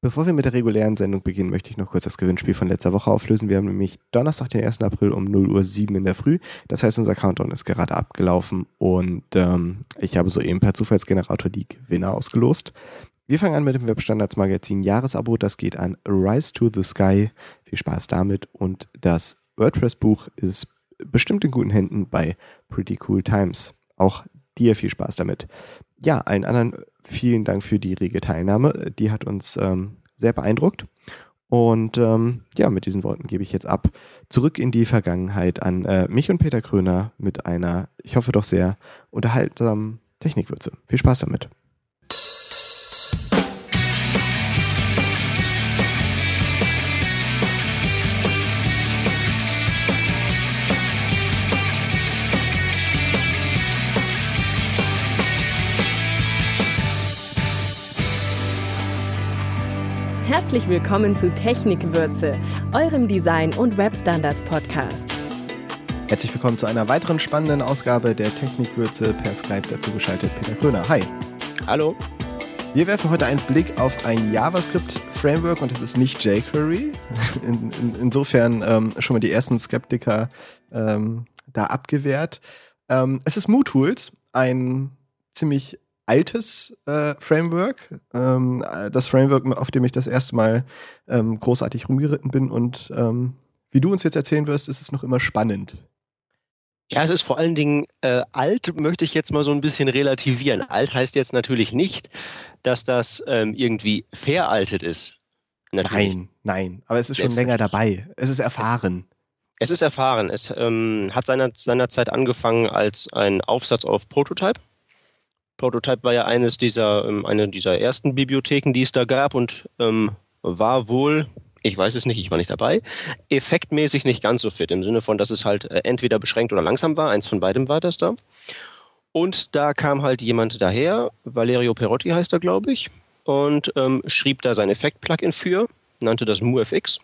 Bevor wir mit der regulären Sendung beginnen, möchte ich noch kurz das Gewinnspiel von letzter Woche auflösen. Wir haben nämlich Donnerstag, den 1. April um 0 Uhr 7 in der Früh. Das heißt, unser Countdown ist gerade abgelaufen und ähm, ich habe soeben per Zufallsgenerator die Gewinner ausgelost. Wir fangen an mit dem Webstandards Magazin Jahresabo. Das geht an Rise to the Sky. Viel Spaß damit. Und das WordPress-Buch ist bestimmt in guten Händen bei Pretty Cool Times. Auch dir viel Spaß damit. Ja, allen anderen vielen Dank für die rege Teilnahme. Die hat uns ähm, sehr beeindruckt. Und ähm, ja, mit diesen Worten gebe ich jetzt ab. Zurück in die Vergangenheit an äh, mich und Peter Kröner mit einer, ich hoffe doch sehr, unterhaltsamen Technikwürze. Viel Spaß damit. Herzlich willkommen zu Technikwürze, eurem Design- und Webstandards-Podcast. Herzlich willkommen zu einer weiteren spannenden Ausgabe der Technikwürze per Skype dazu geschaltet Peter Kröner. Hi. Hallo. Wir werfen heute einen Blick auf ein JavaScript-Framework und es ist nicht jQuery. In, in, insofern ähm, schon mal die ersten Skeptiker ähm, da abgewehrt. Ähm, es ist MooTools, ein ziemlich altes äh, Framework. Ähm, das Framework, auf dem ich das erste Mal ähm, großartig rumgeritten bin. Und ähm, wie du uns jetzt erzählen wirst, ist es noch immer spannend. Ja, es ist vor allen Dingen äh, alt, möchte ich jetzt mal so ein bisschen relativieren. Alt heißt jetzt natürlich nicht, dass das ähm, irgendwie veraltet ist. Natürlich. Nein, nein. Aber es ist schon länger dabei. Es ist erfahren. Es, es ist erfahren. Es ähm, hat seiner, seinerzeit angefangen als ein Aufsatz auf Prototype. Prototype war ja eines dieser, ähm, eine dieser ersten Bibliotheken, die es da gab und ähm, war wohl, ich weiß es nicht, ich war nicht dabei, effektmäßig nicht ganz so fit, im Sinne von, dass es halt äh, entweder beschränkt oder langsam war, eins von beidem war das da. Und da kam halt jemand daher, Valerio Perotti heißt er, glaube ich, und ähm, schrieb da sein Effekt-Plugin für, nannte das MuFX.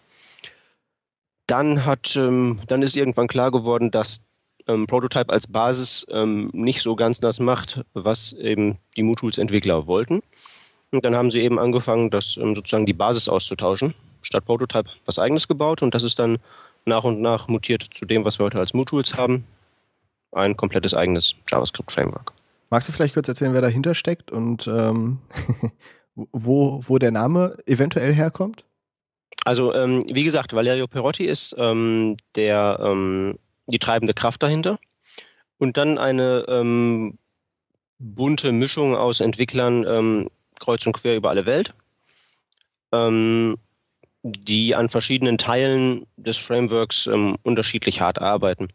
Dann hat, ähm, dann ist irgendwann klar geworden, dass ähm, Prototype als Basis ähm, nicht so ganz das macht, was eben die MooTools-Entwickler wollten. Und dann haben sie eben angefangen, das ähm, sozusagen die Basis auszutauschen. Statt Prototype was eigenes gebaut und das ist dann nach und nach mutiert zu dem, was wir heute als MooTools haben. Ein komplettes eigenes JavaScript-Framework. Magst du vielleicht kurz erzählen, wer dahinter steckt und ähm, wo, wo der Name eventuell herkommt? Also, ähm, wie gesagt, Valerio Perotti ist ähm, der ähm, die treibende Kraft dahinter. Und dann eine ähm, bunte Mischung aus Entwicklern ähm, kreuz und quer über alle Welt, ähm, die an verschiedenen Teilen des Frameworks ähm, unterschiedlich hart arbeiten.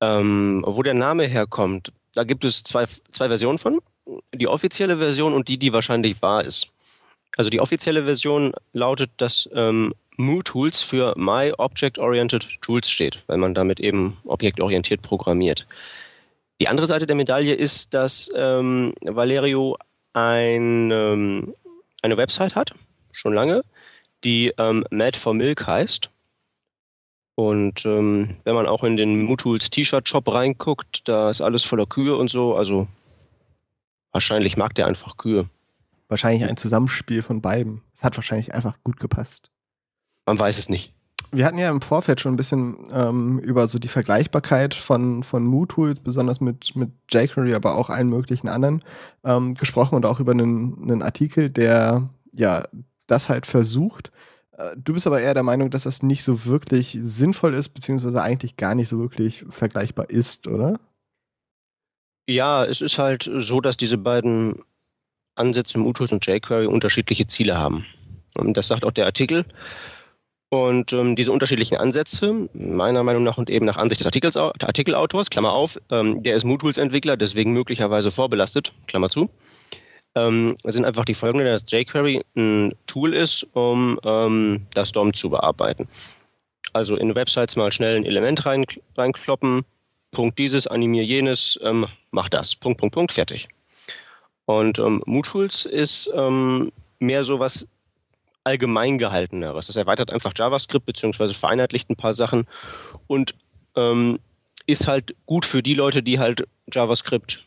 Ähm, wo der Name herkommt, da gibt es zwei, zwei Versionen von. Die offizielle Version und die, die wahrscheinlich wahr ist. Also die offizielle Version lautet, dass ähm, MooTools für My Object Oriented Tools steht, weil man damit eben objektorientiert programmiert. Die andere Seite der Medaille ist, dass ähm, Valerio ein, ähm, eine Website hat, schon lange, die ähm, Mad for Milk heißt. Und ähm, wenn man auch in den MooTools T-Shirt-Shop reinguckt, da ist alles voller Kühe und so. Also wahrscheinlich mag der einfach Kühe. Wahrscheinlich ein Zusammenspiel von beiden. Es hat wahrscheinlich einfach gut gepasst. Man weiß es nicht. Wir hatten ja im Vorfeld schon ein bisschen ähm, über so die Vergleichbarkeit von, von MooTools, besonders mit, mit jQuery, aber auch allen möglichen anderen, ähm, gesprochen und auch über einen, einen Artikel, der ja das halt versucht. Äh, du bist aber eher der Meinung, dass das nicht so wirklich sinnvoll ist, beziehungsweise eigentlich gar nicht so wirklich vergleichbar ist, oder? Ja, es ist halt so, dass diese beiden Ansätze, MooTools und jQuery, unterschiedliche Ziele haben. Und das sagt auch der Artikel. Und ähm, diese unterschiedlichen Ansätze, meiner Meinung nach und eben nach Ansicht des Artikels, Artikelautors, Klammer auf, ähm, der ist MooTools-Entwickler, deswegen möglicherweise vorbelastet, Klammer zu, ähm, sind einfach die folgenden, dass jQuery ein Tool ist, um ähm, das DOM zu bearbeiten. Also in Websites mal schnell ein Element rein, reinkloppen, Punkt dieses, animier jenes, ähm, mach das, Punkt, Punkt, Punkt, fertig. Und ähm, MooTools ist ähm, mehr so was allgemein gehalteneres. Das erweitert einfach JavaScript beziehungsweise vereinheitlicht ein paar Sachen und ähm, ist halt gut für die Leute, die halt JavaScript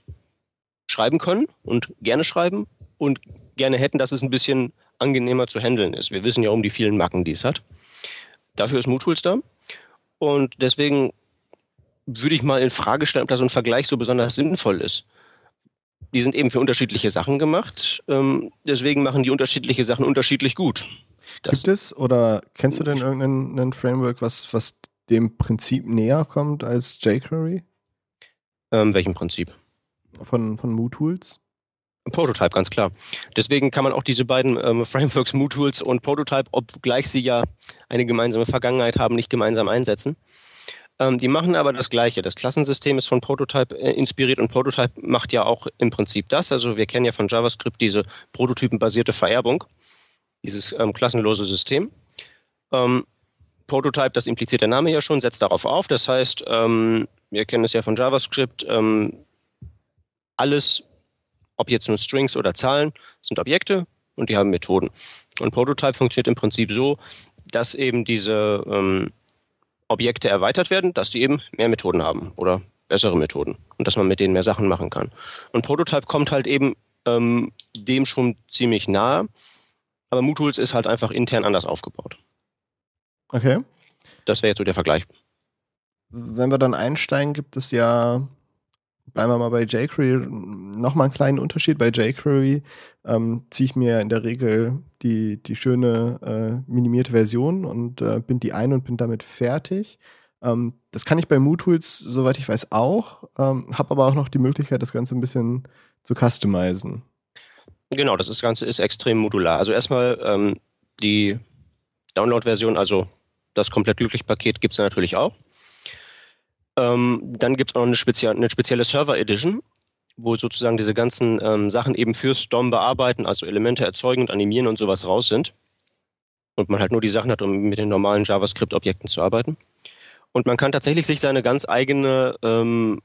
schreiben können und gerne schreiben und gerne hätten, dass es ein bisschen angenehmer zu handeln ist. Wir wissen ja um die vielen Macken, die es hat. Dafür ist MooTools da. Und deswegen würde ich mal in Frage stellen, ob da so ein Vergleich so besonders sinnvoll ist. Die sind eben für unterschiedliche Sachen gemacht. Ähm, deswegen machen die unterschiedliche Sachen unterschiedlich gut. Das Gibt es oder kennst du denn irgendein Framework, was, was dem Prinzip näher kommt als jQuery? Ähm, welchem Prinzip? Von, von MooTools? Prototype, ganz klar. Deswegen kann man auch diese beiden ähm, Frameworks, MooTools und Prototype, obgleich sie ja eine gemeinsame Vergangenheit haben, nicht gemeinsam einsetzen. Ähm, die machen aber das Gleiche. Das Klassensystem ist von Prototype äh, inspiriert und Prototype macht ja auch im Prinzip das. Also wir kennen ja von JavaScript diese prototypenbasierte Vererbung, dieses ähm, klassenlose System. Ähm, Prototype, das impliziert der Name ja schon, setzt darauf auf. Das heißt, ähm, wir kennen es ja von JavaScript, ähm, alles ob jetzt nur Strings oder Zahlen, sind Objekte und die haben Methoden. Und Prototype funktioniert im Prinzip so, dass eben diese ähm, Objekte erweitert werden, dass sie eben mehr Methoden haben oder bessere Methoden und dass man mit denen mehr Sachen machen kann. Und Prototype kommt halt eben ähm, dem schon ziemlich nahe, aber MooTools ist halt einfach intern anders aufgebaut. Okay. Das wäre jetzt so der Vergleich. Wenn wir dann einsteigen, gibt es ja bleiben wir mal bei jQuery, nochmal einen kleinen Unterschied. Bei jQuery ähm, ziehe ich mir in der Regel die, die schöne äh, minimierte Version und äh, bind die ein und bin damit fertig. Ähm, das kann ich bei MooTools, soweit ich weiß, auch, ähm, habe aber auch noch die Möglichkeit, das Ganze ein bisschen zu customizen. Genau, das Ganze ist extrem modular. Also erstmal ähm, die Download-Version, also das komplett glücklich Paket gibt es natürlich auch. Ähm, dann gibt es auch noch eine, spezie eine spezielle Server Edition, wo sozusagen diese ganzen ähm, Sachen eben fürs DOM bearbeiten, also Elemente erzeugen und animieren und sowas raus sind. Und man halt nur die Sachen hat, um mit den normalen JavaScript-Objekten zu arbeiten. Und man kann tatsächlich sich seine ganz eigene, ähm,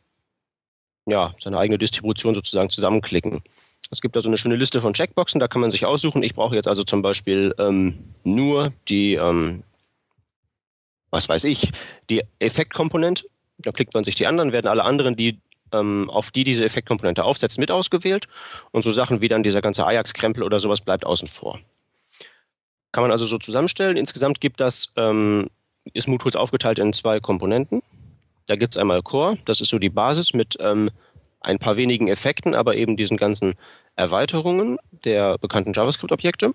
ja, seine eigene Distribution sozusagen zusammenklicken. Es gibt da so eine schöne Liste von Checkboxen, da kann man sich aussuchen. Ich brauche jetzt also zum Beispiel ähm, nur die, ähm, was weiß ich, die Effektkomponente da klickt man sich die anderen, werden alle anderen, die ähm, auf die diese Effektkomponente aufsetzt, mit ausgewählt. Und so Sachen wie dann dieser ganze Ajax-Krempel oder sowas bleibt außen vor. Kann man also so zusammenstellen. Insgesamt gibt das, ähm, ist MooTools aufgeteilt in zwei Komponenten. Da gibt es einmal Core, das ist so die Basis mit ähm, ein paar wenigen Effekten, aber eben diesen ganzen Erweiterungen der bekannten JavaScript-Objekte.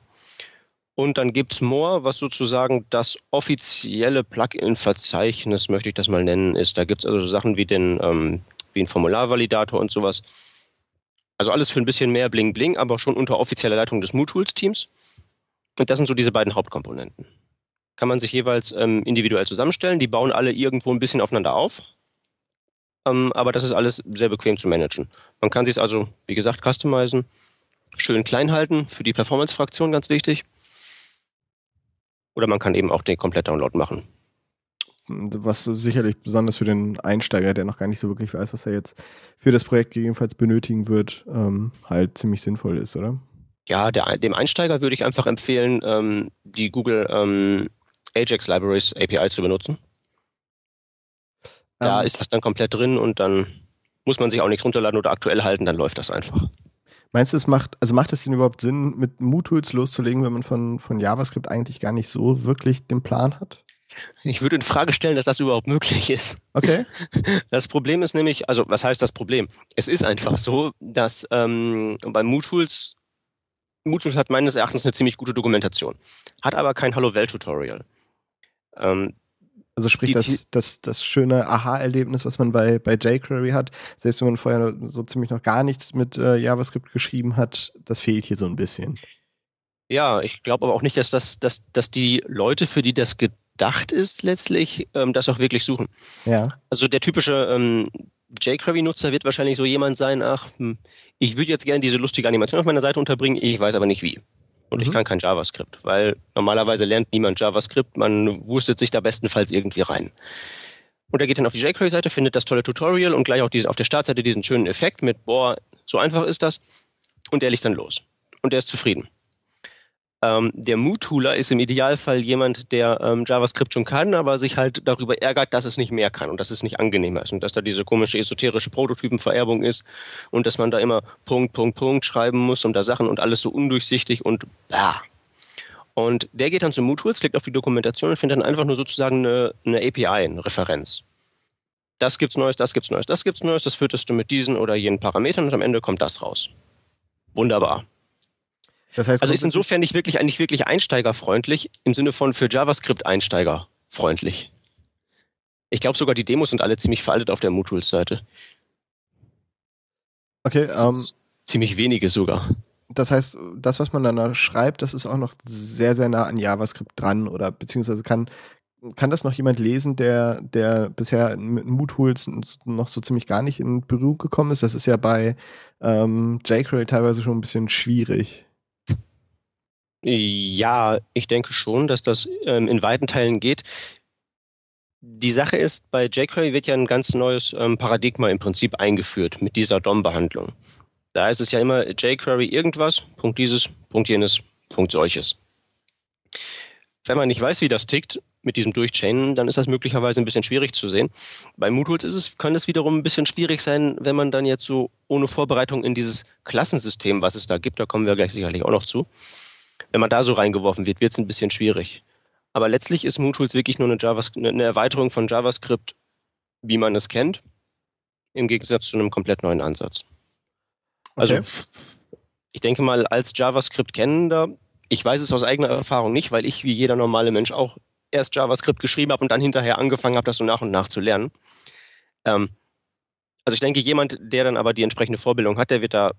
Und dann gibt es More, was sozusagen das offizielle Plugin-Verzeichnis, möchte ich das mal nennen, ist. Da gibt es also Sachen wie den ähm, wie ein Formularvalidator und sowas. Also alles für ein bisschen mehr Bling Bling, aber schon unter offizieller Leitung des MooTools-Teams. Und das sind so diese beiden Hauptkomponenten. Kann man sich jeweils ähm, individuell zusammenstellen. Die bauen alle irgendwo ein bisschen aufeinander auf. Ähm, aber das ist alles sehr bequem zu managen. Man kann sich also, wie gesagt, customizen. Schön klein halten, für die Performance-Fraktion ganz wichtig. Oder man kann eben auch den Komplett-Download machen. Was sicherlich besonders für den Einsteiger, der noch gar nicht so wirklich weiß, was er jetzt für das Projekt gegebenenfalls benötigen wird, ähm, halt ziemlich sinnvoll ist, oder? Ja, der, dem Einsteiger würde ich einfach empfehlen, ähm, die Google ähm, Ajax Libraries API zu benutzen. Da ähm. ist das dann komplett drin und dann muss man sich auch nichts runterladen oder aktuell halten, dann läuft das einfach. Meinst du, es macht, also macht es denn überhaupt Sinn, mit MooTools loszulegen, wenn man von, von JavaScript eigentlich gar nicht so wirklich den Plan hat? Ich würde in Frage stellen, dass das überhaupt möglich ist. Okay. Das Problem ist nämlich, also was heißt das Problem? Es ist einfach so, dass ähm, bei MooTools, MooTools hat meines Erachtens eine ziemlich gute Dokumentation, hat aber kein Hallo-Welt-Tutorial. Ähm, also sprich, das, das, das schöne Aha-Erlebnis, was man bei, bei jQuery hat, selbst wenn man vorher so ziemlich noch gar nichts mit äh, JavaScript geschrieben hat, das fehlt hier so ein bisschen. Ja, ich glaube aber auch nicht, dass, das, dass, dass die Leute, für die das gedacht ist, letztlich ähm, das auch wirklich suchen. Ja. Also der typische ähm, jQuery-Nutzer wird wahrscheinlich so jemand sein, ach, hm, ich würde jetzt gerne diese lustige Animation auf meiner Seite unterbringen, ich weiß aber nicht wie und mhm. ich kann kein JavaScript, weil normalerweise lernt niemand JavaScript, man wurstet sich da bestenfalls irgendwie rein. Und er geht dann auf die jQuery-Seite, findet das tolle Tutorial und gleich auch diese, auf der Startseite diesen schönen Effekt mit, boah, so einfach ist das. Und der liegt dann los. Und er ist zufrieden. Ähm, der Mood-Tooler ist im Idealfall jemand, der ähm, JavaScript schon kann, aber sich halt darüber ärgert, dass es nicht mehr kann und dass es nicht angenehmer ist und dass da diese komische esoterische Prototypenvererbung ist und dass man da immer Punkt, Punkt, Punkt schreiben muss und da Sachen und alles so undurchsichtig und bah. Und der geht dann zu MooTools, klickt auf die Dokumentation und findet dann einfach nur sozusagen eine, eine API, eine Referenz. Das gibt's Neues, das gibt's Neues, das gibt's Neues, das fütterst du mit diesen oder jenen Parametern und am Ende kommt das raus. Wunderbar. Das heißt, also ist insofern nicht wirklich, eigentlich wirklich einsteigerfreundlich, im Sinne von für JavaScript einsteigerfreundlich. Ich glaube sogar, die Demos sind alle ziemlich veraltet auf der MooTools-Seite. Okay, ähm, ziemlich wenige sogar. Das heißt, das, was man dann schreibt, das ist auch noch sehr, sehr nah an JavaScript dran oder beziehungsweise kann, kann das noch jemand lesen, der, der bisher mit MooTools noch so ziemlich gar nicht in Berührung gekommen ist? Das ist ja bei ähm, jQuery teilweise schon ein bisschen schwierig. Ja, ich denke schon, dass das ähm, in weiten Teilen geht. Die Sache ist, bei jQuery wird ja ein ganz neues ähm, Paradigma im Prinzip eingeführt mit dieser DOM-Behandlung. Da ist es ja immer jQuery irgendwas, Punkt dieses, Punkt jenes, Punkt solches. Wenn man nicht weiß, wie das tickt mit diesem Durchchainen, dann ist das möglicherweise ein bisschen schwierig zu sehen. Bei MooTools ist es, kann es wiederum ein bisschen schwierig sein, wenn man dann jetzt so ohne Vorbereitung in dieses Klassensystem, was es da gibt, da kommen wir gleich sicherlich auch noch zu, wenn man da so reingeworfen wird, wird es ein bisschen schwierig. Aber letztlich ist MooTools wirklich nur eine, JavaScript, eine Erweiterung von JavaScript, wie man es kennt, im Gegensatz zu einem komplett neuen Ansatz. Also okay. ich denke mal, als JavaScript-Kennender, ich weiß es aus eigener Erfahrung nicht, weil ich wie jeder normale Mensch auch erst JavaScript geschrieben habe und dann hinterher angefangen habe, das so nach und nach zu lernen. Ähm, also ich denke, jemand, der dann aber die entsprechende Vorbildung hat, der wird da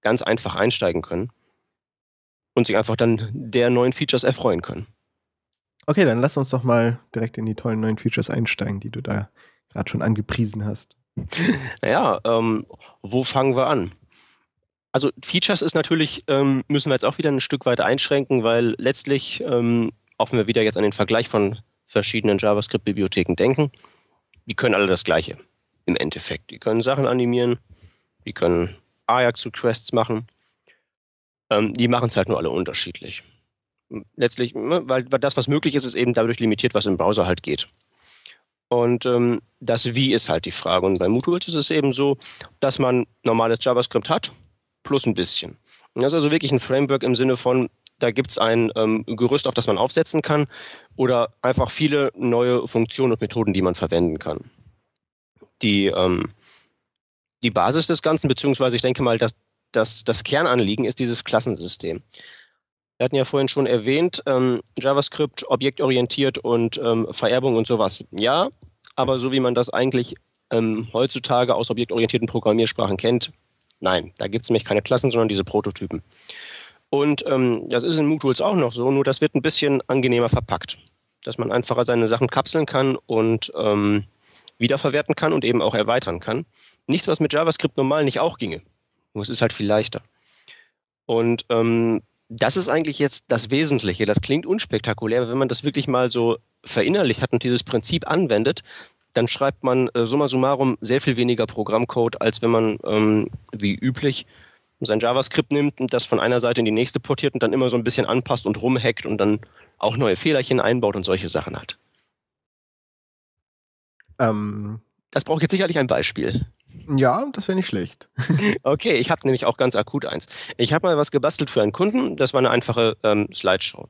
ganz einfach einsteigen können und sich einfach dann der neuen Features erfreuen können. Okay, dann lass uns doch mal direkt in die tollen neuen Features einsteigen, die du da gerade schon angepriesen hast. Naja, ähm, wo fangen wir an? Also Features ist natürlich, ähm, müssen wir jetzt auch wieder ein Stück weit einschränken, weil letztlich, ähm, auch wenn wir wieder jetzt an den Vergleich von verschiedenen JavaScript-Bibliotheken denken, die können alle das Gleiche im Endeffekt. Die können Sachen animieren, die können Ajax-Requests machen, ähm, die machen es halt nur alle unterschiedlich. Letztlich, ne, weil, das, was möglich ist, ist eben dadurch limitiert, was im Browser halt geht. Und ähm, das Wie ist halt die Frage. Und bei MooTools ist es eben so, dass man normales JavaScript hat, plus ein bisschen. Und das ist also wirklich ein Framework im Sinne von, da gibt es ein ähm, Gerüst, auf das man aufsetzen kann, oder einfach viele neue Funktionen und Methoden, die man verwenden kann. Die, ähm, die Basis des Ganzen, beziehungsweise ich denke mal, dass das, das Kernanliegen ist dieses Klassensystem. Wir hatten ja vorhin schon erwähnt, ähm, JavaScript objektorientiert und ähm, Vererbung und sowas. Ja, aber so wie man das eigentlich ähm, heutzutage aus objektorientierten Programmiersprachen kennt, nein, da gibt es nämlich keine Klassen, sondern diese Prototypen. Und ähm, das ist in MooTools auch noch so, nur das wird ein bisschen angenehmer verpackt. Dass man einfacher seine Sachen kapseln kann und ähm, wiederverwerten kann und eben auch erweitern kann. Nichts, was mit JavaScript normal nicht auch ginge. Nur es ist halt viel leichter. Und ähm, das ist eigentlich jetzt das Wesentliche. Das klingt unspektakulär, aber wenn man das wirklich mal so verinnerlicht hat und dieses Prinzip anwendet, dann schreibt man äh, summa summarum sehr viel weniger Programmcode, als wenn man ähm, wie üblich sein JavaScript nimmt und das von einer Seite in die nächste portiert und dann immer so ein bisschen anpasst und rumhackt und dann auch neue Fehlerchen einbaut und solche Sachen hat. Ähm, das braucht jetzt sicherlich ein Beispiel. Ja, das wäre nicht schlecht. okay, ich habe nämlich auch ganz akut eins. Ich habe mal was gebastelt für einen Kunden. Das war eine einfache ähm, Slideshow.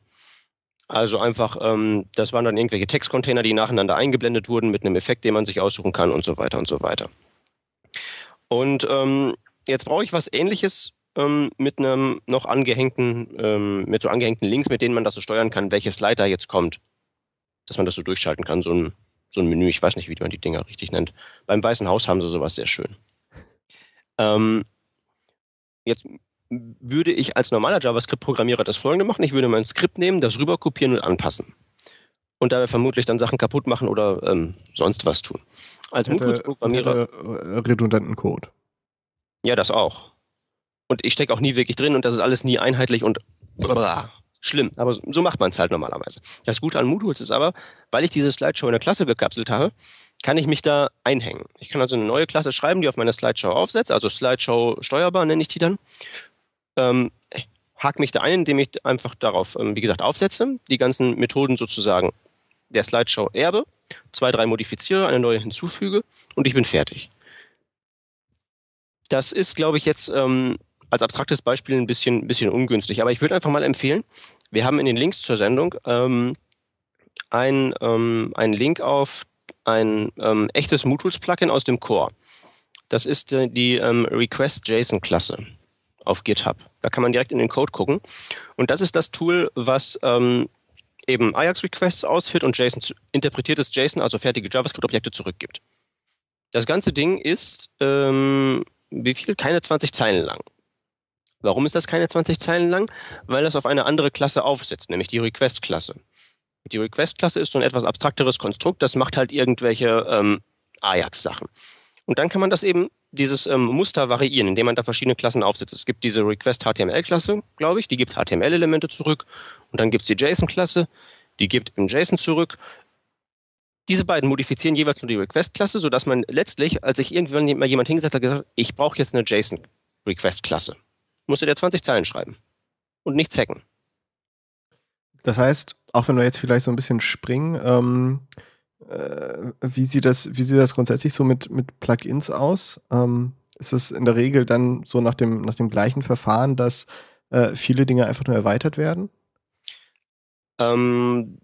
Also einfach, ähm, das waren dann irgendwelche Textcontainer, die nacheinander eingeblendet wurden mit einem Effekt, den man sich aussuchen kann und so weiter und so weiter. Und ähm, jetzt brauche ich was ähnliches ähm, mit einem noch angehängten, ähm, mit so angehängten Links, mit denen man das so steuern kann, welche Slide da jetzt kommt. Dass man das so durchschalten kann, so ein so ein Menü, ich weiß nicht, wie man die Dinger richtig nennt. Beim Weißen Haus haben sie sowas sehr schön. Ähm, jetzt würde ich als normaler JavaScript-Programmierer das folgende machen. Ich würde mein Skript nehmen, das rüber kopieren und anpassen. Und dabei vermutlich dann Sachen kaputt machen oder ähm, sonst was tun. Als programmierer redundanten Code. Ja, das auch. Und ich stecke auch nie wirklich drin und das ist alles nie einheitlich und schlimm. Aber so macht man es halt normalerweise. Das Gute an MooTools ist aber, weil ich diese Slideshow in der Klasse gekapselt habe, kann ich mich da einhängen. Ich kann also eine neue Klasse schreiben, die auf meiner Slideshow aufsetzt, also Slideshow steuerbar nenne ich die dann. Ähm, hake mich da ein, indem ich einfach darauf, ähm, wie gesagt, aufsetze, die ganzen Methoden sozusagen der Slideshow erbe, zwei, drei modifiziere, eine neue hinzufüge und ich bin fertig. Das ist, glaube ich, jetzt ähm, als abstraktes Beispiel ein bisschen, bisschen ungünstig. Aber ich würde einfach mal empfehlen, Wir haben in den Links zur Sendung ähm, ein, ähm, einen Link auf ein ähm, echtes MooTools-Plugin aus dem Core. Das ist äh, die ähm, Request-JSON-Klasse auf GitHub. Da kann man direkt in den Code gucken. Und das ist das Tool, was ähm, eben Ajax-Requests ausführt und JSON interpretiertes JSON, also fertige JavaScript-Objekte zurückgibt. Das ganze Ding ist, ähm, wie viel? Keine 20 Zeilen lang. Warum ist das keine 20 Zeilen lang? Weil das auf eine andere Klasse aufsetzt, nämlich die Request-Klasse. Die Request-Klasse ist so ein etwas abstrakteres Konstrukt, das macht halt irgendwelche ähm, Ajax-Sachen. Und dann kann man das eben, dieses ähm, Muster variieren, indem man da verschiedene Klassen aufsetzt. Es gibt diese Request-HTML-Klasse, glaube ich, die gibt HTML-Elemente zurück. Und dann gibt es die JSON-Klasse, die gibt im JSON zurück. Diese beiden modifizieren jeweils nur die Request-Klasse, sodass man letztlich, als sich irgendwann mal jemand hingesetzt hat, gesagt ich brauche jetzt eine JSON-Request-Klasse, musste der 20 Zeilen schreiben und nichts hacken. Das heißt, auch wenn wir jetzt vielleicht so ein bisschen springen, ähm, äh, wie, sieht das, wie sieht das grundsätzlich so mit, mit Plugins aus? Ähm, ist es in der Regel dann so nach dem, nach dem gleichen Verfahren, dass äh, viele Dinge einfach nur erweitert werden? Ähm,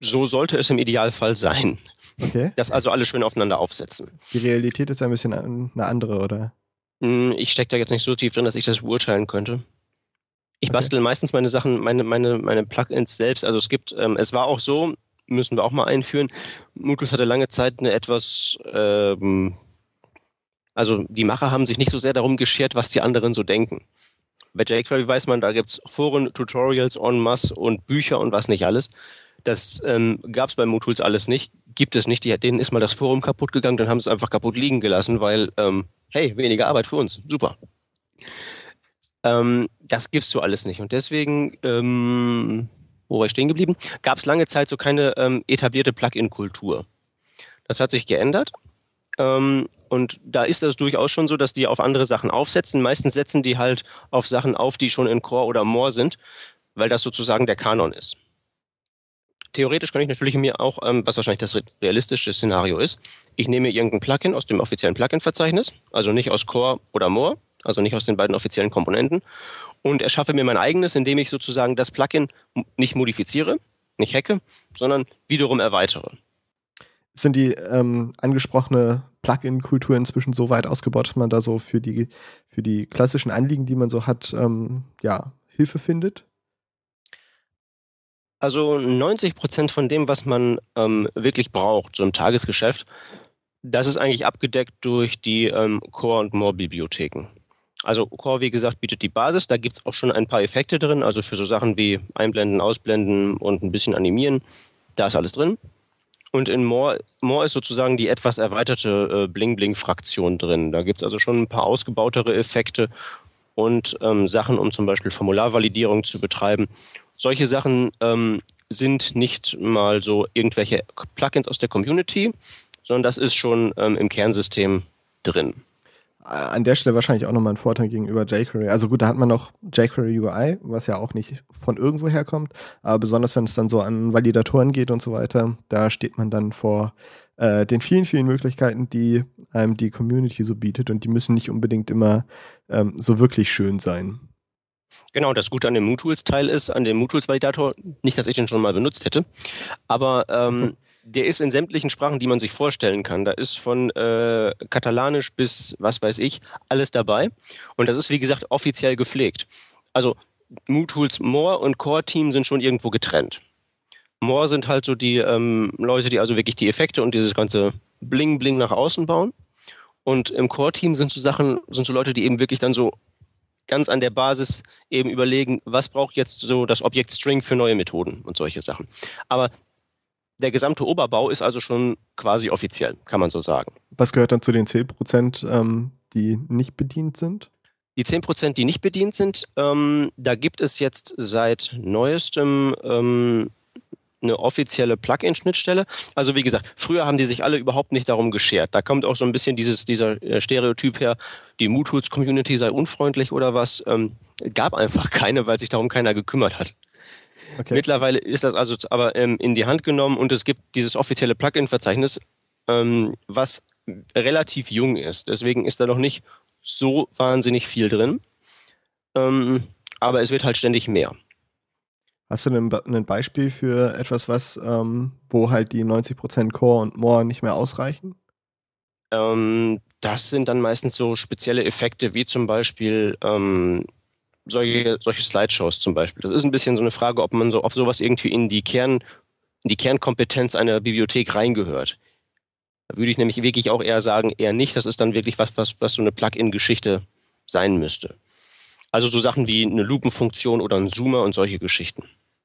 so sollte es im Idealfall sein. Okay. Dass also alle schön aufeinander aufsetzen. Die Realität ist ein bisschen eine andere, oder? Hm, ich stecke da jetzt nicht so tief drin, dass ich das beurteilen könnte. Ich okay. bastel meistens meine Sachen, meine, meine, meine Plugins selbst. Also es gibt, ähm, es war auch so, müssen wir auch mal einführen. Moodles hatte lange Zeit eine etwas, ähm, also die Macher haben sich nicht so sehr darum geschert, was die anderen so denken. Bei jQuery weiß man, da gibt es Foren, Tutorials en masse und Bücher und was nicht alles. Das ähm, gab es bei MooTools alles nicht, gibt es nicht. Die, denen ist mal das Forum kaputt gegangen, dann haben sie es einfach kaputt liegen gelassen, weil, ähm, hey, weniger Arbeit für uns, super. Ähm, das gibst du alles nicht. Und deswegen, ähm, wo war ich stehen geblieben? Gab es lange Zeit so keine ähm, etablierte Plugin-Kultur. Das hat sich geändert. Ähm, und da ist das durchaus schon so, dass die auf andere Sachen aufsetzen. Meistens setzen die halt auf Sachen auf, die schon in Core oder More sind, weil das sozusagen der Kanon ist. Theoretisch kann ich natürlich mir auch, ähm, was wahrscheinlich das realistische Szenario ist, ich nehme irgendein Plugin aus dem offiziellen Plugin-Verzeichnis, also nicht aus Core oder More, also nicht aus den beiden offiziellen Komponenten, und erschaffe mir mein eigenes, indem ich sozusagen das Plugin nicht modifiziere, nicht hacke, sondern wiederum erweitere. Sind die ähm, angesprochene Plugin-Kultur inzwischen so weit ausgebaut, dass man da so für die, für die klassischen Anliegen, die man so hat, ähm, ja, Hilfe findet? Also 90 Prozent von dem, was man ähm, wirklich braucht, so im Tagesgeschäft, das ist eigentlich abgedeckt durch die ähm, Core- und More-Bibliotheken. Also Core, wie gesagt, bietet die Basis. Da gibt es auch schon ein paar Effekte drin, also für so Sachen wie Einblenden, Ausblenden und ein bisschen Animieren. Da ist alles drin. Und in More, More ist sozusagen die etwas erweiterte äh, Bling-Bling-Fraktion drin. Da gibt es also schon ein paar ausgebautere Effekte und ähm, Sachen, um zum Beispiel Formularvalidierung zu betreiben solche Sachen ähm, sind nicht mal so irgendwelche Plugins aus der Community, sondern das ist schon ähm, im Kernsystem drin. An der Stelle wahrscheinlich auch nochmal ein Vorteil gegenüber jQuery. Also gut, da hat man noch jQuery UI, was ja auch nicht von irgendwo herkommt, aber besonders wenn es dann so an Validatoren geht und so weiter, da steht man dann vor äh, den vielen, vielen Möglichkeiten, die einem die Community so bietet und die müssen nicht unbedingt immer ähm, so wirklich schön sein. Genau, das Gute an dem MooTools-Teil ist, an dem MooTools-Validator, nicht, dass ich den schon mal benutzt hätte, aber ähm, der ist in sämtlichen Sprachen, die man sich vorstellen kann. Da ist von äh, Katalanisch bis was weiß ich alles dabei. Und das ist, wie gesagt, offiziell gepflegt. Also MooTools More und Core Team sind schon irgendwo getrennt. More sind halt so die ähm, Leute, die also wirklich die Effekte und dieses ganze Bling-Bling nach außen bauen. Und im Core-Team sind so Sachen, sind so Leute, die eben wirklich dann so ganz an der Basis eben überlegen, was braucht jetzt so das Objekt String für neue Methoden und solche Sachen. Aber der gesamte Oberbau ist also schon quasi offiziell, kann man so sagen. Was gehört dann zu den 10 Prozent, ähm, die nicht bedient sind? Die 10 Prozent, die nicht bedient sind, ähm, da gibt es jetzt seit neuestem ähm, eine offizielle Plugin-Schnittstelle. Also wie gesagt, früher haben die sich alle überhaupt nicht darum geschert. Da kommt auch so ein bisschen dieses, dieser äh, Stereotyp her, die MooTools-Community sei unfreundlich oder was. Ähm, gab einfach keine, weil sich darum keiner gekümmert hat. Okay. Mittlerweile ist das also aber ähm, in die Hand genommen und es gibt dieses offizielle Plugin-Verzeichnis, ähm, was relativ jung ist. Deswegen ist da noch nicht so wahnsinnig viel drin. Ähm, aber es wird halt ständig mehr. Hast du ein, Beispiel für etwas, was, ähm, wo halt die 90% Core und More nicht mehr ausreichen? Ähm, das sind dann meistens so spezielle Effekte, wie zum Beispiel ähm, solche, solche Slideshows zum Beispiel. Das ist ein bisschen so eine Frage, ob man so, ob sowas irgendwie in die Kern, in die Kernkompetenz einer Bibliothek reingehört. Da würde ich nämlich wirklich auch eher sagen, eher nicht. Das ist dann wirklich was, was, was so eine Plugin-Geschichte sein müsste. Also so Sachen wie eine Lupenfunktion oder ein Zoomer und solche Geschichten.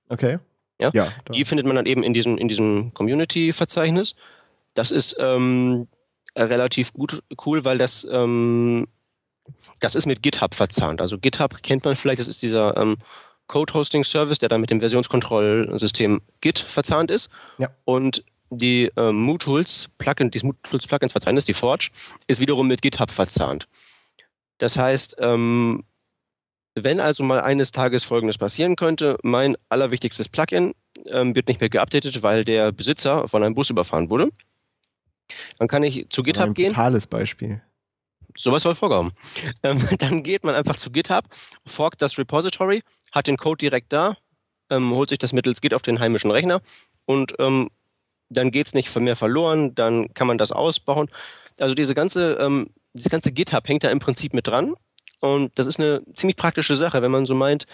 Okay. Ja, ja die findet man dann eben in diesem, in diesem Community-Verzeichnis. Das ist ähm, relativ gut cool, weil das, ähm, das ist mit GitHub verzahnt. Also GitHub kennt man vielleicht, das ist dieser ähm, Code-Hosting-Service, der dann mit dem Versionskontrollsystem Git verzahnt ist. Ja. Und die ähm, MooTools Plugin, dieses MooTools Plugins Verzeichnis, die Forge, ist wiederum mit GitHub verzahnt. Das heißt, ähm, wenn also mal eines Tages Folgendes passieren könnte, mein allerwichtigstes Plugin ähm, wird nicht mehr geupdatet, weil der Besitzer von einem Bus überfahren wurde, dann kann ich zu GitHub ein gehen. Ein brutales Beispiel. Sowas soll vorkommen. Ähm, dann geht man einfach zu GitHub, forkt das Repository, hat den Code direkt da, ähm, holt sich das mittels Git auf den heimischen Rechner und ähm, dann geht es nicht mehr verloren, dann kann man das ausbauen. Also diese ganze, ähm, dieses ganze GitHub hängt da im Prinzip mit dran und das ist eine ziemlich praktische Sache, wenn man so meint,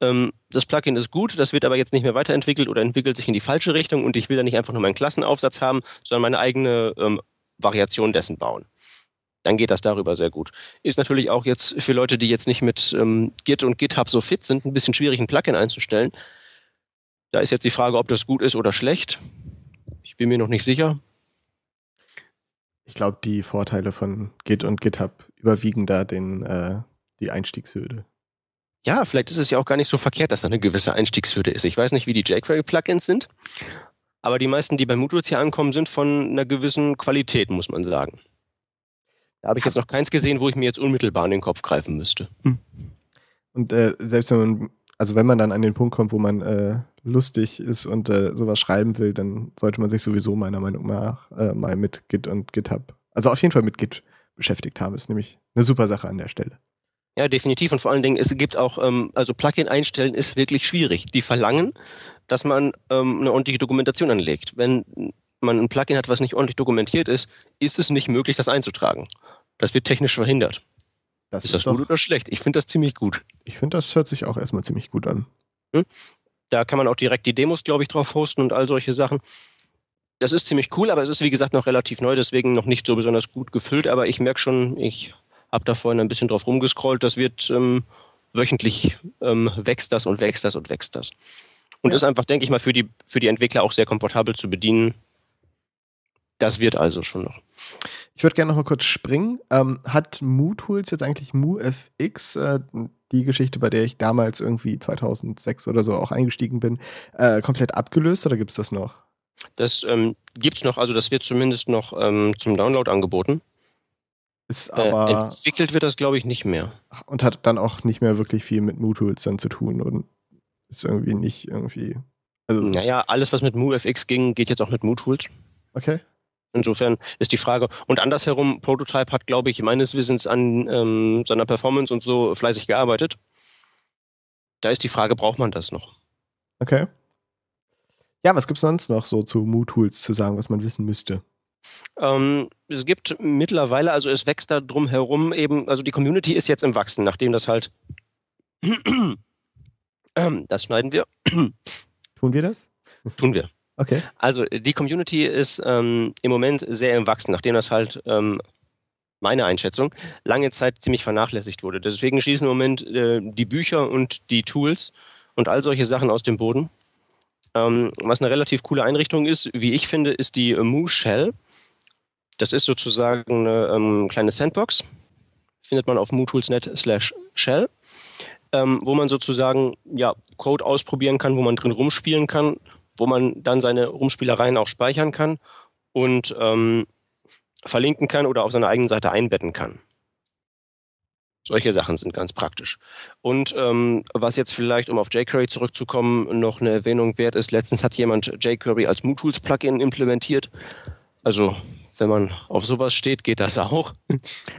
ähm, das Plugin ist gut, das wird aber jetzt nicht mehr weiterentwickelt oder entwickelt sich in die falsche Richtung und ich will da nicht einfach nur meinen Klassenaufsatz haben, sondern meine eigene ähm, Variation dessen bauen. Dann geht das darüber sehr gut. Ist natürlich auch jetzt für Leute, die jetzt nicht mit ähm, Git und GitHub so fit sind, ein bisschen schwierig, ein Plugin einzustellen. Da ist jetzt die Frage, ob das gut ist oder schlecht. Ich bin mir noch nicht sicher. Ich glaube, die Vorteile von Git und GitHub überwiegen da den, äh, die Einstiegshürde. Ja, vielleicht ist es ja auch gar nicht so verkehrt, dass da eine gewisse Einstiegshürde ist. Ich weiß nicht, wie die jQuery-Plugins sind, aber die meisten, die bei Moodles hier ankommen, sind von einer gewissen Qualität, muss man sagen. Da habe ich jetzt noch keins gesehen, wo ich mir jetzt unmittelbar in den Kopf greifen müsste. Hm. Und äh, selbst wenn man, also wenn man dann an den Punkt kommt, wo man äh, lustig ist und äh, sowas schreiben will, dann sollte man sich sowieso meiner Meinung nach äh, mal mit Git und GitHub, also auf jeden Fall mit Git beschäftigt haben. Das ist nämlich eine super Sache an der Stelle. Ja, definitiv. Und vor allen Dingen, es gibt auch, ähm, also Plugin einstellen ist wirklich schwierig. Die verlangen, dass man ähm, eine ordentliche Dokumentation anlegt. Wenn man ein Plugin hat, was nicht ordentlich dokumentiert ist, ist es nicht möglich, das einzutragen. Das wird technisch verhindert. Das ist, ist das doch, gut oder schlecht? Ich finde das ziemlich gut. Ich finde, das hört sich auch erstmal ziemlich gut an. Hm? Da kann man auch direkt die Demos, glaube ich, drauf hosten und all solche Sachen. Das ist ziemlich cool, aber es ist, wie gesagt, noch relativ neu, deswegen noch nicht so besonders gut gefüllt. Aber ich merke schon, ich habe da vorhin ein bisschen drauf rumgescrollt. Das wird ähm, wöchentlich ähm, wächst das und wächst das und wächst das. Und ja. ist einfach, denke ich mal, für die, für die Entwickler auch sehr komfortabel zu bedienen. Das wird also schon noch. Ich würde gerne noch mal kurz springen. Ähm, hat MooTools jetzt eigentlich MooFX, äh, die Geschichte, bei der ich damals irgendwie 2006 oder so auch eingestiegen bin, äh, komplett abgelöst oder gibt es das noch? Das ähm, gibt es noch, also das wird zumindest noch ähm, zum Download angeboten. Ist äh, aber. Äh, entwickelt wird das, glaube ich, nicht mehr. Und hat dann auch nicht mehr wirklich viel mit MooTools dann zu tun und ist irgendwie nicht irgendwie. Also naja, alles, was mit MooFX ging, geht jetzt auch mit MooTools. Okay. Insofern ist die Frage, und andersherum, Prototype hat, glaube ich, meines Wissens an ähm, seiner Performance und so fleißig gearbeitet. Da ist die Frage, braucht man das noch? Okay. Ja, was gibt es sonst noch so zu MooTools zu sagen, was man wissen müsste? Ähm, es gibt mittlerweile, also es wächst da drum herum eben, also die Community ist jetzt im Wachsen, nachdem das halt. das schneiden wir. Tun wir das? Tun wir. Okay. Also die Community ist ähm, im Moment sehr im Wachsen, nachdem das halt ähm, meine Einschätzung lange Zeit ziemlich vernachlässigt wurde. Deswegen schießen im Moment äh, die Bücher und die Tools und all solche Sachen aus dem Boden. Ähm, was eine relativ coole Einrichtung ist, wie ich finde, ist die Moo Shell. Das ist sozusagen eine ähm, kleine Sandbox. Findet man auf mootools.net slash shell, ähm, wo man sozusagen ja, Code ausprobieren kann, wo man drin rumspielen kann, wo man dann seine Rumspielereien auch speichern kann und ähm, verlinken kann oder auf seiner eigenen Seite einbetten kann. Solche Sachen sind ganz praktisch. Und ähm, was jetzt vielleicht, um auf jQuery zurückzukommen, noch eine Erwähnung wert ist, letztens hat jemand jQuery als MooTools-Plugin implementiert. Also wenn man auf sowas steht, geht das auch.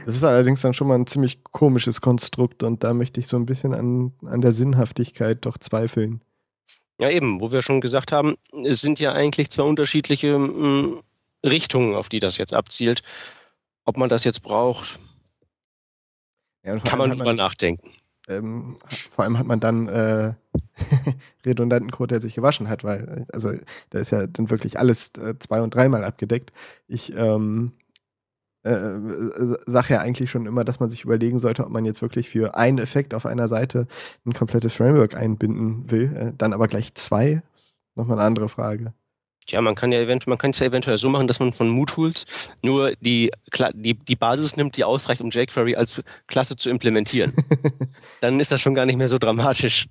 Das ist allerdings dann schon mal ein ziemlich komisches Konstrukt und da möchte ich so ein bisschen an, an der Sinnhaftigkeit doch zweifeln. Ja, eben, wo wir schon gesagt haben, es sind ja eigentlich zwei unterschiedliche mh, hm, Richtungen, auf die das jetzt abzielt. Ob man das jetzt braucht, ja, kann man drüber nachdenken. Ähm, vor allem hat man dann äh, redundanten Code, der sich gewaschen hat, weil, also da ist ja dann wirklich alles äh, zwei- und dreimal abgedeckt. Ich ähm, äh, äh sage ja eigentlich schon immer, dass man sich überlegen sollte, ob man jetzt wirklich für einen Effekt auf einer Seite ein komplettes Framework einbinden will, äh, dann aber gleich zwei, nochmal eine andere Frage. Tja, man kann ja eventuell, man kann es ja eventuell so machen, dass man von MooTools nur die, die, die Basis nimmt, die ausreicht, um jQuery als Klasse zu implementieren. Dann ist das schon gar nicht mehr so dramatisch.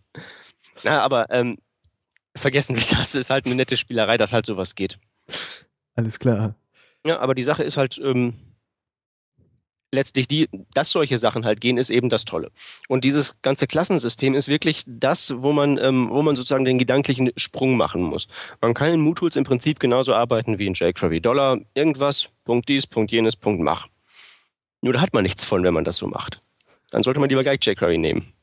Na, aber ähm, vergessen wir das. Ist halt eine nette Spielerei, dass halt sowas geht. Alles klar. Ja, aber die Sache ist halt, ähm, letztlich die, dass solche Sachen halt gehen, ist eben das Tolle. Und dieses ganze Klassensystem ist wirklich das, wo man, ähm, wo man sozusagen den gedanklichen Sprung machen muss. Man kann in MooTools im Prinzip genauso arbeiten wie in jQuery. Dollar, irgendwas, Punkt dies, Punkt jenes, Punkt mach. Nur da hat man nichts von, wenn man das so macht. Dann sollte man lieber gleich jQuery nehmen.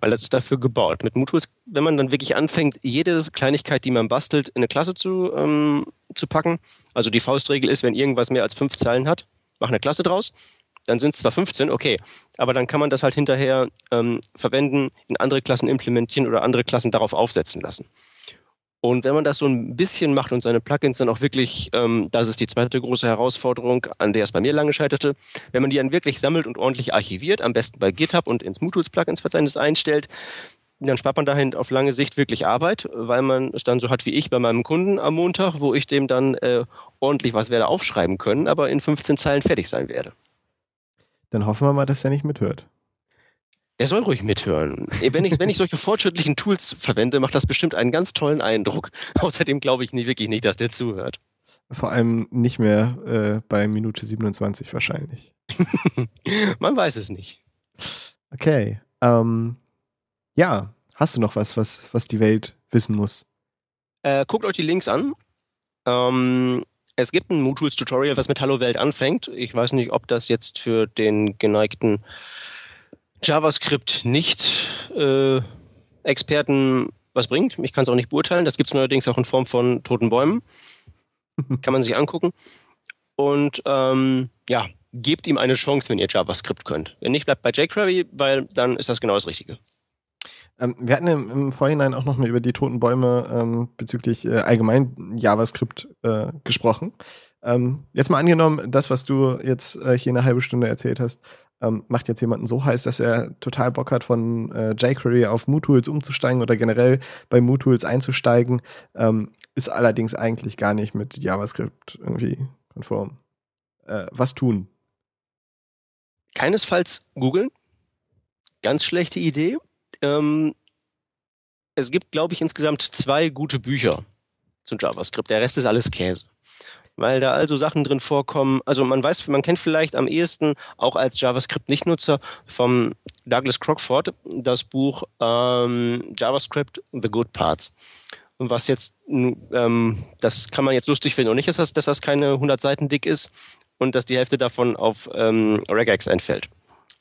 Weil das ist dafür gebaut. Mit MooTools, wenn man dann wirklich anfängt, jede Kleinigkeit, die man bastelt, in eine Klasse zu, ähm, zu packen. Also die Faustregel ist, wenn irgendwas mehr als fünf Zeilen hat, mach eine Klasse draus dann sind es zwar 15, okay, aber dann kann man das halt hinterher ähm, verwenden, in andere Klassen implementieren oder andere Klassen darauf aufsetzen lassen. Und wenn man das so ein bisschen macht und seine Plugins dann auch wirklich, ähm, das ist die zweite große Herausforderung, an der es bei mir lange scheiterte, wenn man die dann wirklich sammelt und ordentlich archiviert, am besten bei GitHub und ins MooTools Plugins-Verzeichnis einstellt, dann spart man dahin auf lange Sicht wirklich Arbeit, weil man es dann so hat wie ich bei meinem Kunden am Montag, wo ich dem dann äh, ordentlich was werde aufschreiben können, aber in 15 Zeilen fertig sein werde. Dann hoffen wir mal, dass er nicht mithört. Der soll ruhig mithören. Wenn ich, wenn ich solche fortschrittlichen Tools verwende, macht das bestimmt einen ganz tollen Eindruck. Außerdem glaube ich nie, wirklich nicht, dass der zuhört. Vor allem nicht mehr äh, bei Minute 27 wahrscheinlich. Man weiß es nicht. Okay. Ähm, ja, hast du noch was, was, was die Welt wissen muss? Äh, guckt euch die Links an. Ähm, es gibt ein MooTools-Tutorial, was mit Hallo Welt anfängt. Ich weiß nicht, ob das jetzt für den geneigten JavaScript nicht äh, Experten was bringt. Ich kann es auch nicht beurteilen. Das gibt es neuerdings auch in Form von toten Bäumen. kann man sich angucken. Und ähm, ja, gebt ihm eine Chance, wenn ihr JavaScript könnt. Wenn nicht, bleibt bei jQuery, weil dann ist das genau das Richtige. Ähm, wir hatten im, im, Vorhinein auch noch mal über die toten Bäume ähm, bezüglich äh, allgemein JavaScript äh, gesprochen. Ähm, jetzt mal angenommen, das, was du jetzt äh, hier eine halbe Stunde erzählt hast, ähm, macht jetzt jemanden so heiß, dass er total Bock hat, von äh, jQuery auf MooTools umzusteigen oder generell bei MooTools einzusteigen, ähm, ist allerdings eigentlich gar nicht mit JavaScript irgendwie konform. Äh, was tun? Keinesfalls googeln. Ganz schlechte Idee. Ähm, es gibt, glaube ich, insgesamt zwei gute Bücher zu JavaScript. Der Rest ist alles Käse. Weil da also Sachen drin vorkommen. Also man weiß, man kennt vielleicht am ehesten auch als JavaScript-Nichtnutzer vom Douglas Crockford das Buch ähm, JavaScript The Good Parts. Was jetzt, ähm, das kann man jetzt lustig finden und nicht, dass das, dass das keine 100 Seiten dick ist und dass die Hälfte davon auf ähm, Regex entfällt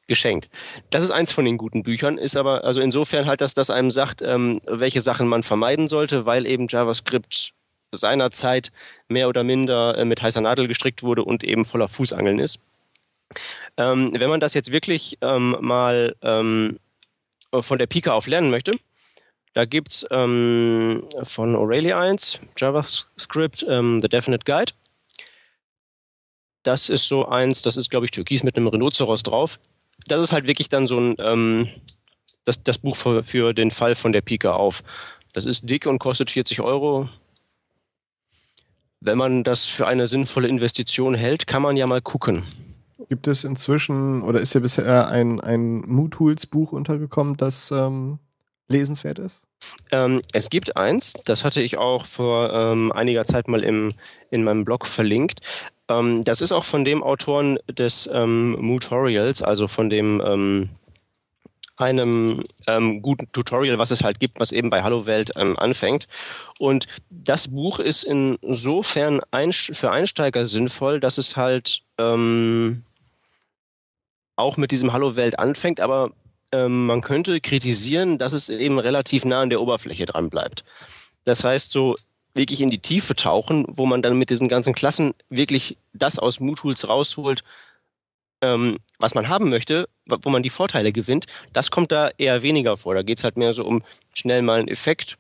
geschenkt. Das ist eins von den guten Büchern, ist aber also insofern halt, dass das einem sagt, ähm, welche Sachen man vermeiden sollte, weil eben JavaScript seinerzeit mehr oder minder äh, mit heißer Nadel gestrickt wurde und eben voller Fußangeln ist. Ähm, wenn man das jetzt wirklich ähm, mal ähm, von der Pika auf lernen möchte, da gibt es ähm, von Aurelia 1 JavaScript ähm, The Definite Guide. Das ist so eins, das ist, glaube ich, Türkis mit einem Rhinoceros drauf das ist halt wirklich dann so ein, ähm, das, das Buch für, für den Fall von der Pika auf. Das ist dick und kostet 40 Euro. Wenn man das für eine sinnvolle Investition hält, kann man ja mal gucken. Gibt es inzwischen oder ist ja bisher ein, ein MooTools-Buch untergekommen, das ähm, lesenswert ist? Ähm, es gibt eins, das hatte ich auch vor ähm, einiger Zeit mal im, in meinem Blog verlinkt. Ähm, das ist auch von dem Autoren des ähm, Mootorials, also von dem ähm, einem ähm, guten Tutorial, was es halt gibt, was eben bei Hallo Welt ähm, anfängt. Und das Buch ist insofern ein, für Einsteiger sinnvoll, dass es halt ähm, auch mit diesem Hallo Welt anfängt, aber ähm, man könnte kritisieren, dass es eben relativ nah an der Oberfläche dran bleibt. Das heißt, so wirklich in die Tiefe tauchen, wo man dann mit diesen ganzen Klassen wirklich das aus MooTools rausholt, ähm, was man haben möchte, wo man die Vorteile gewinnt, das kommt da eher weniger vor. Da geht es halt mehr so um schnell mal einen Effekt,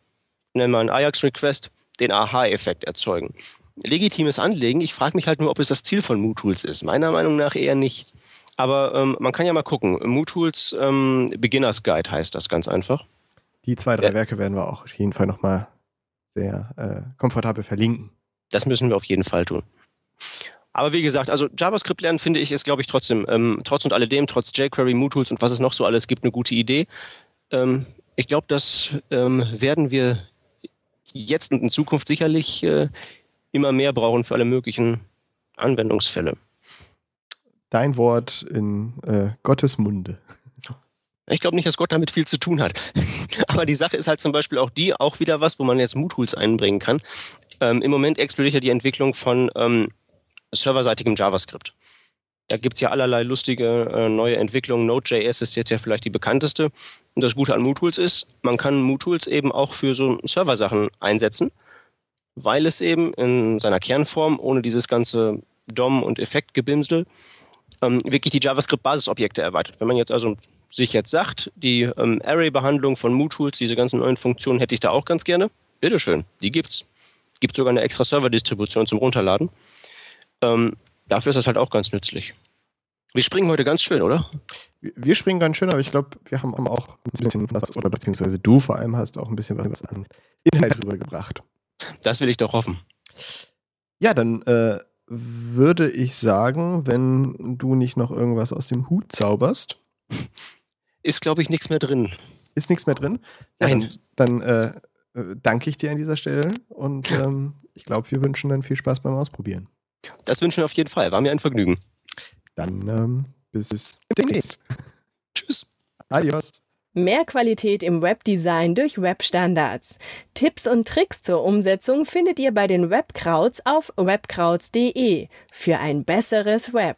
schnell mal einen Ajax-Request, den Aha-Effekt erzeugen. Legitimes Anlegen, ich frage mich halt nur, ob es das Ziel von MooTools ist. Meiner Meinung nach eher nicht. Aber ähm, man kann ja mal gucken. MooTools ähm, Beginners Guide heißt das ganz einfach. Die zwei, drei ja. Werke werden wir auch auf jeden Fall nochmal sehr äh, komfortabel verlinken. Das müssen wir auf jeden Fall tun. Aber wie gesagt, also JavaScript lernen finde ich ist, glaube ich, trotzdem, ähm, trotz und alledem, trotz jQuery, MooTools und was es noch so alles gibt, eine gute Idee. Ähm, ich glaube, das ähm, werden wir jetzt und in Zukunft sicherlich äh, immer mehr brauchen für alle möglichen Anwendungsfälle. Dein Wort in äh, Gottes Munde. Ich glaube nicht, dass Gott damit viel zu tun hat. Aber die Sache ist halt zum Beispiel auch die, auch wieder was, wo man jetzt MooTools einbringen kann. Ähm, Im Moment explodiert ja die Entwicklung von ähm, serverseitigem JavaScript. Da gibt es ja allerlei lustige äh, neue Entwicklungen. Node.js ist jetzt ja vielleicht die bekannteste. Und das Gute an MooTools ist, man kann MooTools eben auch für so Serversachen einsetzen, weil es eben in seiner Kernform ohne dieses ganze DOM- und Effektgebimsel ähm, wirklich die JavaScript-Basisobjekte erweitert. Wenn man jetzt also sich jetzt sagt, die ähm, Array-Behandlung von MooTools, diese ganzen neuen Funktionen hätte ich da auch ganz gerne, bitteschön, die gibt's. Gibt sogar eine extra Server-Distribution zum Runterladen. Ähm, dafür ist das halt auch ganz nützlich. Wir springen heute ganz schön, oder? Wir springen ganz schön, aber ich glaube, wir haben auch ein bisschen was, oder beziehungsweise du vor allem hast auch ein bisschen was an Inhalt rübergebracht. Das will ich doch hoffen. Ja, dann äh, würde ich sagen, wenn du nicht noch irgendwas aus dem Hut zauberst. Ist, glaube ich, nichts mehr drin. Ist nichts mehr drin? Ja, Nein. Dann, dann äh, äh, danke ich dir an dieser Stelle und ähm, ich glaube, wir wünschen dann viel Spaß beim Ausprobieren. Das wünschen wir auf jeden Fall. War mir ein Vergnügen. Dann ähm, bis demnächst. Tschüss. Adios. Mehr Qualität im Webdesign durch Webstandards. Tipps und Tricks zur Umsetzung findet ihr bei den Webkrauts auf webkrauts.de für ein besseres Web.